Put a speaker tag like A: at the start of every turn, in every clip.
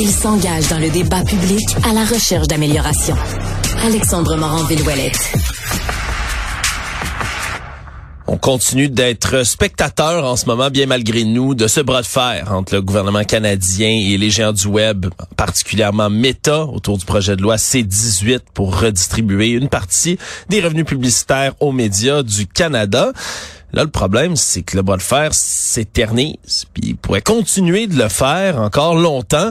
A: Il s'engage dans le débat public à la recherche d'amélioration. Alexandre Morand-Villouellette.
B: On continue d'être spectateur en ce moment, bien malgré nous, de ce bras de fer entre le gouvernement canadien et les géants du web, particulièrement Meta, autour du projet de loi C-18 pour redistribuer une partie des revenus publicitaires aux médias du Canada. Là, le problème, c'est que le bras de fer s'éternise, puis il pourrait continuer de le faire encore longtemps.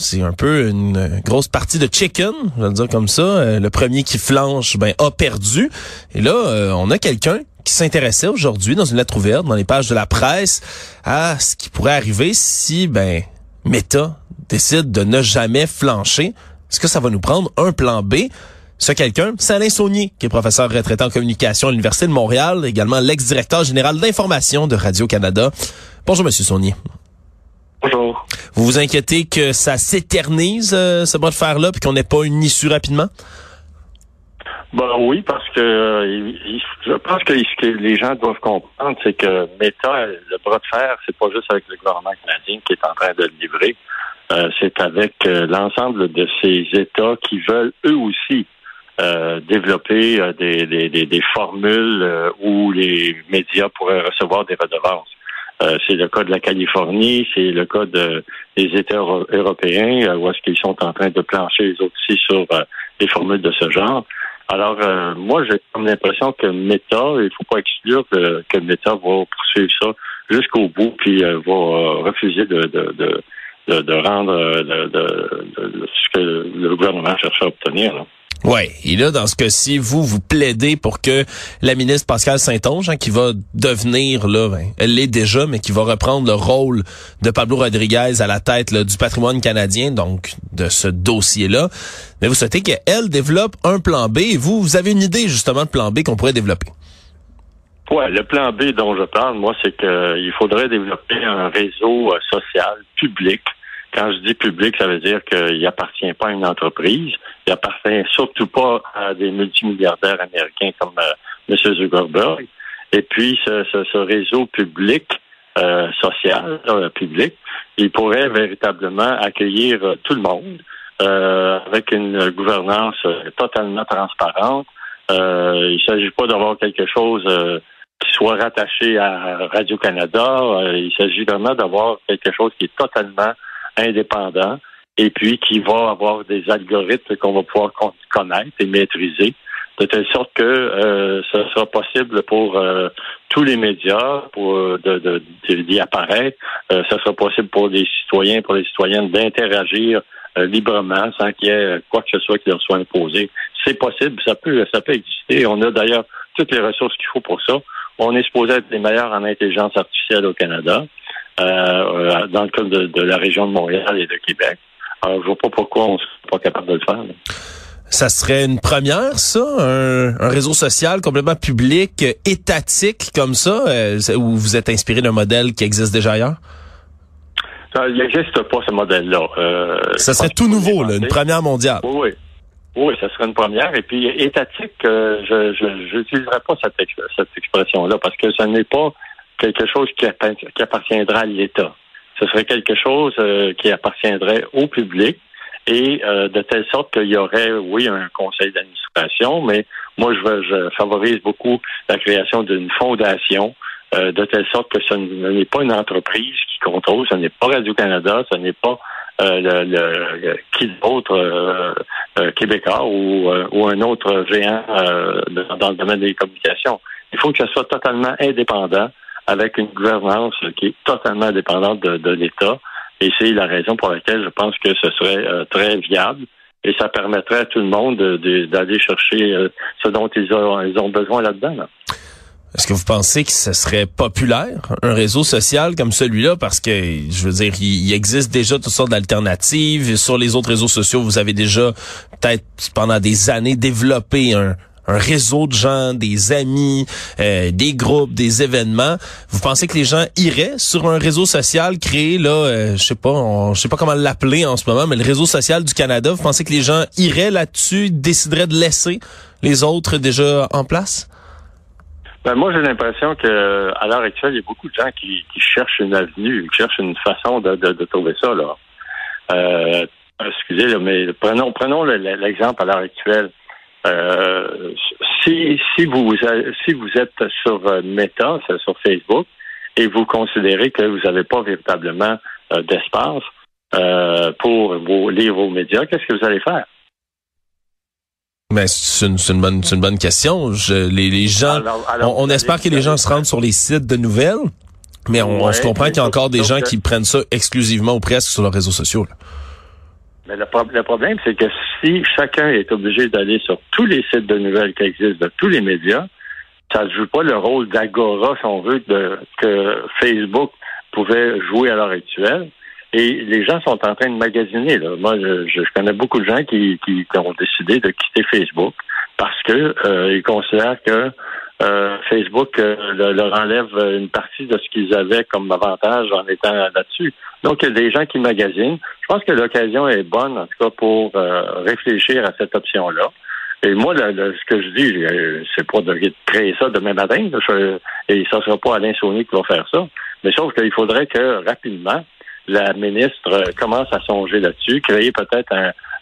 B: C'est un peu une grosse partie de chicken, je vais le dire comme ça. Euh, le premier qui flanche, ben, a perdu. Et là, euh, on a quelqu'un qui s'intéressait aujourd'hui dans une lettre ouverte dans les pages de la presse à ce qui pourrait arriver si ben Meta décide de ne jamais flancher. Est-ce que ça va nous prendre un plan B? Ce quelqu'un, c'est Alain Saunier, qui est professeur retraité en communication à l'Université de Montréal, également l'ex-directeur général d'information de Radio-Canada. Bonjour, Monsieur Saunier.
C: Bonjour.
B: Vous vous inquiétez que ça s'éternise, euh, ce bras de fer-là, puis qu'on n'ait pas une issue rapidement?
C: Ben oui, parce que euh, je pense que ce que les gens doivent comprendre, c'est que Meta, le bras de fer, c'est pas juste avec le gouvernement canadien qui est en train de le livrer. Euh, c'est avec l'ensemble de ces États qui veulent eux aussi développer des, des, des, formules où les médias pourraient recevoir des redevances. C'est le cas de la Californie, c'est le cas de, des États européens, où est-ce qu'ils sont en train de plancher les autres aussi sur des formules de ce genre. Alors, euh, moi, j'ai comme l'impression que Meta, il faut pas exclure que, que Meta va poursuivre ça jusqu'au bout, puis euh, va euh, refuser de, de, de, de, rendre ce que le gouvernement cherche à obtenir. Là.
B: Ouais, et là dans ce cas-ci, vous vous plaidez pour que la ministre Pascal Saint-Onge, hein, qui va devenir là, ben, elle l'est déjà, mais qui va reprendre le rôle de Pablo Rodriguez à la tête du patrimoine canadien, donc de ce dossier-là. Mais vous souhaitez qu'elle développe un plan B. Et vous, vous avez une idée justement de plan B qu'on pourrait développer.
C: Ouais, le plan B dont je parle, moi, c'est qu'il faudrait développer un réseau euh, social public quand je dis public, ça veut dire qu'il appartient pas à une entreprise. Il appartient surtout pas à des multimilliardaires américains comme euh, M. Zuckerberg. Et puis, ce, réseau public, euh, social, euh, public, il pourrait véritablement accueillir tout le monde avec une gouvernance totalement transparente. il ne s'agit pas d'avoir quelque chose qui soit rattaché à Radio-Canada. il s'agit vraiment d'avoir quelque chose qui est totalement indépendant et puis qui va avoir des algorithmes qu'on va pouvoir connaître et maîtriser de telle sorte que euh, ce sera possible pour euh, tous les médias pour euh, de, d'y apparaître. Euh, ce sera possible pour les citoyens, pour les citoyennes d'interagir librement sans qu'il y ait quoi que ce soit qui leur soit imposé. C'est possible, ça peut, ça peut exister. On a d'ailleurs toutes les ressources qu'il faut pour ça. On est supposé être les meilleurs en intelligence artificielle au Canada. Euh, dans le cas de, la région de Montréal et de Québec. Alors, je vois pas pourquoi on ne serait pas capable de le faire.
B: Ça serait une première, ça, un, réseau social complètement public, étatique comme ça, euh, où vous êtes inspiré d'un modèle qui existe déjà ailleurs?
C: il n'existe pas ce modèle-là.
B: Euh, ça serait tout nouveau, là, une première mondiale.
C: Oui, oui. ça serait une première. Et puis étatique, je n'utiliserai pas cette, cette expression-là parce que ce n'est pas quelque chose qui, appartiendra à l'État. Ce serait quelque chose euh, qui appartiendrait au public et euh, de telle sorte qu'il y aurait, oui, un conseil d'administration, mais moi, je, je, favorise beaucoup la création d'une fondation euh, de telle sorte que ce n'est pas une entreprise qui contrôle, ce n'est pas Radio-Canada, ce n'est pas le, le, qui d'autre québécois ou, ou un autre géant dans le domaine des communications. Il faut que ce soit totalement indépendant avec une gouvernance qui est totalement dépendante de, l'État. Et c'est la raison pour laquelle je pense que ce serait euh, très viable et ça permettrait à tout le monde d'aller chercher euh, ce dont ils ont, besoin là-dedans.
B: Est-ce que vous pensez que ce serait populaire, un réseau social comme celui-là? Parce que, je veux dire, il, existe déjà toutes sortes d'alternatives. Sur les autres réseaux sociaux, vous avez déjà, peut-être pendant des années, développé un, un réseau de gens, des amis, euh, des groupes, des événements. Vous pensez que les gens iraient sur un réseau social créé là, euh, je sais pas, je sais pas comment l'appeler en ce moment, mais le réseau social du Canada. Vous pensez que les gens iraient là-dessus, décideraient de laisser les autres déjà en place?
C: Ben moi, j'ai l'impression que à l'heure actuelle, il y a beaucoup de gens qui, cherchent une avenue, qui cherchent une façon de, de, trouver ça là. Euh, excusez, mais prenons, prenons l'exemple à l'heure actuelle. Euh, si, si, vous, si vous êtes sur Meta, sur Facebook, et vous considérez que vous n'avez pas véritablement d'espace pour vos, lire vos médias, qu'est-ce que vous allez faire?
B: Mais c'est une, une, bonne, une bonne question. Je, les, les gens, on, espère que les gens se rendent sur les sites de nouvelles, mais on, se comprend qu'il y a encore des gens qui prennent ça exclusivement ou presque sur leurs réseaux sociaux.
C: Mais le, le problème, c'est que si chacun est obligé d'aller sur tous les sites de nouvelles qui existent, de tous les médias, ça ne joue pas le rôle d'agora, si on veut, que Facebook pouvait jouer à l'heure actuelle. Et les gens sont en train de magasiner. Là. Moi, je, connais beaucoup de gens qui, qui, ont décidé de quitter Facebook parce que euh, ils considèrent que euh, Facebook euh, leur enlève une partie de ce qu'ils avaient comme avantage en étant là-dessus. Donc, il y a des gens qui magasinent. Je pense que l'occasion est bonne, en tout cas, pour réfléchir à cette option-là. Et moi, ce que je dis, c'est pas de créer ça demain matin, et ça sera pas Alain Saunier qui va faire ça. Mais sauf qu'il faudrait que rapidement, la ministre euh, commence à songer là-dessus, créer peut-être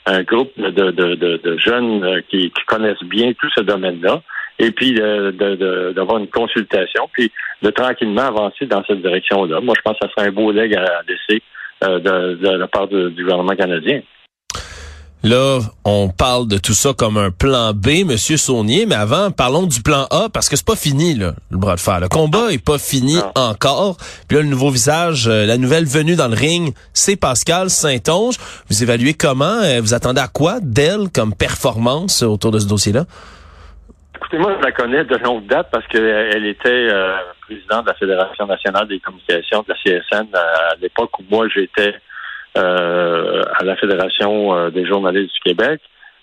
C: un, groupe de, jeunes euh, qui, connaissent bien tout ce domaine-là, et puis d'avoir une consultation, puis de tranquillement avancer dans cette direction-là. Moi, je pense que ça serait un beau leg à laisser euh, de, la part du gouvernement canadien.
B: Là, on parle de tout ça comme un plan B, Monsieur Saunier, mais avant, parlons du plan A, parce que c'est pas fini, là, le bras de fer. Le combat est pas fini encore. Puis là, le nouveau visage, euh, la nouvelle venue dans le ring, c'est Pascal Saint-Onge. Vous évaluez comment? Euh, vous attendez à quoi d'elle comme performance autour de ce dossier-là?
C: Écoutez, moi, je la connais de longue date parce qu'elle était euh, présidente de la Fédération nationale des communications de la CSN à l'époque où moi, j'étais euh, à la Fédération euh, des journalistes du Québec.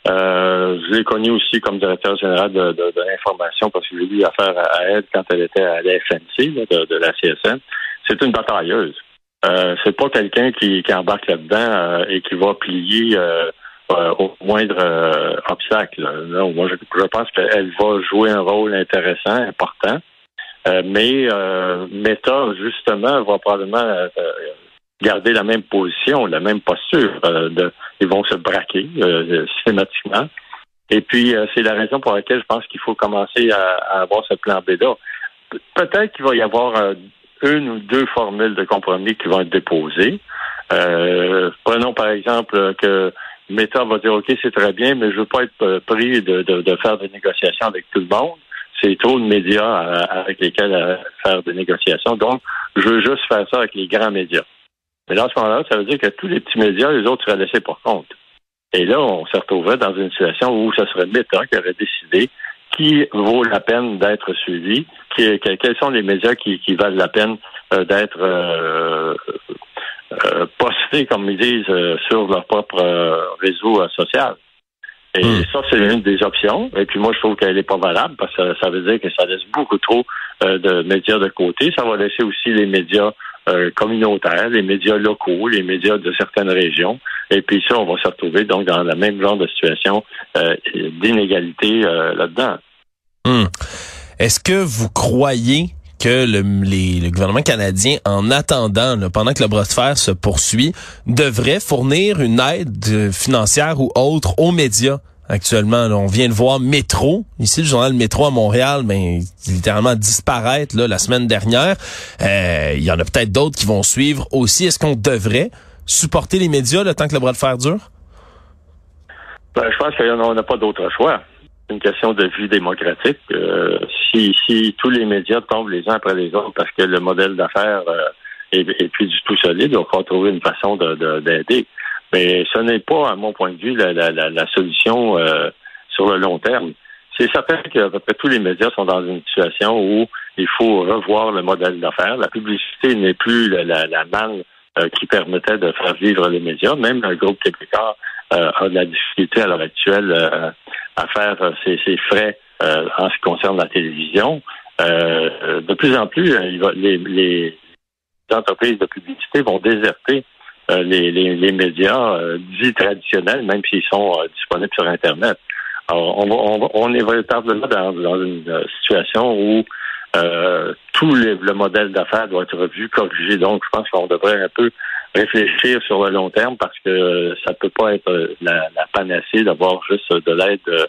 C: Euh, je l'ai connue aussi comme directeur général de, de, l'information parce que j'ai eu affaire à, elle quand elle était à la FNC de, la CSN. C'est une batailleuse. Euh, c'est pas quelqu'un qui, qui, embarque là-dedans et qui va plier au moindre obstacle. moi, je, pense qu'elle va jouer un rôle intéressant, important. mais Meta, justement, va probablement garder la même position, la même posture. Euh, ils vont se braquer euh, systématiquement. Et puis, euh, c'est la raison pour laquelle je pense qu'il faut commencer à, avoir ce plan B-là. Peut-être qu'il va y avoir une ou deux formules de compromis qui vont être déposées. prenons par exemple que Meta va dire OK, c'est très bien, mais je veux pas être pris de, de, faire des négociations avec tout le monde. C'est trop de médias avec lesquels faire des négociations. Donc, je veux juste faire ça avec les grands médias. Mais dans ce moment-là, ça veut dire que tous les petits médias, les autres seraient laissés pour compte. Et là, on se retrouverait dans une situation où ce serait Meta qui aurait décidé qui vaut la peine d'être suivi, qui, quels sont les médias qui, valent la peine euh, d'être euh, euh, postés, comme ils disent, sur leur propre réseau social. Et hmm. ça, c'est une des options. Et puis moi, je trouve qu'elle n'est pas valable parce que ça veut dire que ça laisse beaucoup trop de médias de côté. Ça va laisser aussi les médias euh, communautaires, les médias locaux, les médias de certaines régions. Et puis ça, on va se retrouver donc dans la même genre de situation euh, d'inégalité euh, là-dedans.
B: Hmm. Est-ce que vous croyez que le, le, gouvernement canadien, en attendant, pendant que le bras de fer se poursuit, devrait fournir une aide financière ou autre aux médias actuellement. on vient de voir Métro, ici le journal Métro à Montréal, mais ben, littéralement disparaître là, la semaine dernière. Euh, il y en a peut-être d'autres qui vont suivre aussi. Est-ce qu'on devrait supporter les médias le temps que le bras de fer dure?
C: Ben, je pense qu'on n'a pas d'autre choix. Une question de vie démocratique. Euh, si, si tous les médias tombent les uns après les autres parce que le modèle d'affaires euh, est, plus du tout solide, il va trouver une façon d'aider. De, mais ce n'est pas, à mon point de vue, la, solution euh, sur le long terme. C'est certain qu'à peu près tous les médias sont dans une situation où il faut revoir le modèle d'affaires. La publicité n'est plus la, la, euh, qui permettait de faire vivre les médias. Même le groupe québécois euh, a de la difficulté à l'heure actuelle à faire ses, frais en ce qui concerne la télévision. de plus en plus, les, les entreprises de publicité vont déserter euh, les, les, médias euh, dits traditionnels, même s'ils sont euh, disponibles sur Internet. Alors, on, on, est véritablement dans, une situation où tout le modèle d'affaires doit être revu, corrigé. Donc, je pense qu'on devrait un peu réfléchir sur le long terme parce que ça peut pas être la, panacée d'avoir juste de l'aide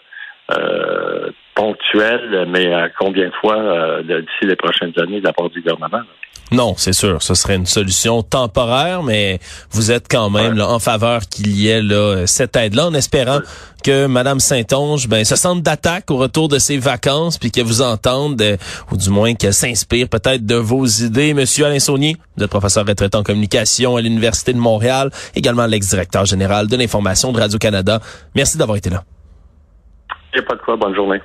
C: euh, ponctuelle, mais à combien de fois euh, d'ici les prochaines années de la part du gouvernement?
B: Non, c'est sûr, ce serait une solution temporaire, mais vous êtes quand même en faveur qu'il y ait là, cette aide-là, en espérant que Mme Saint-Onge ben, se sente d'attaque au retour de ses vacances, puis qu'elle vous entende, euh, ou du moins qu'elle s'inspire peut-être de vos idées. Monsieur Alain Saunier, vous êtes professeur retraité en communication à l'Université de Montréal, également l'ex-directeur général de l'information de Radio-Canada. Merci d'avoir été là.
C: Il n'y a pas de quoi. Bonne journée.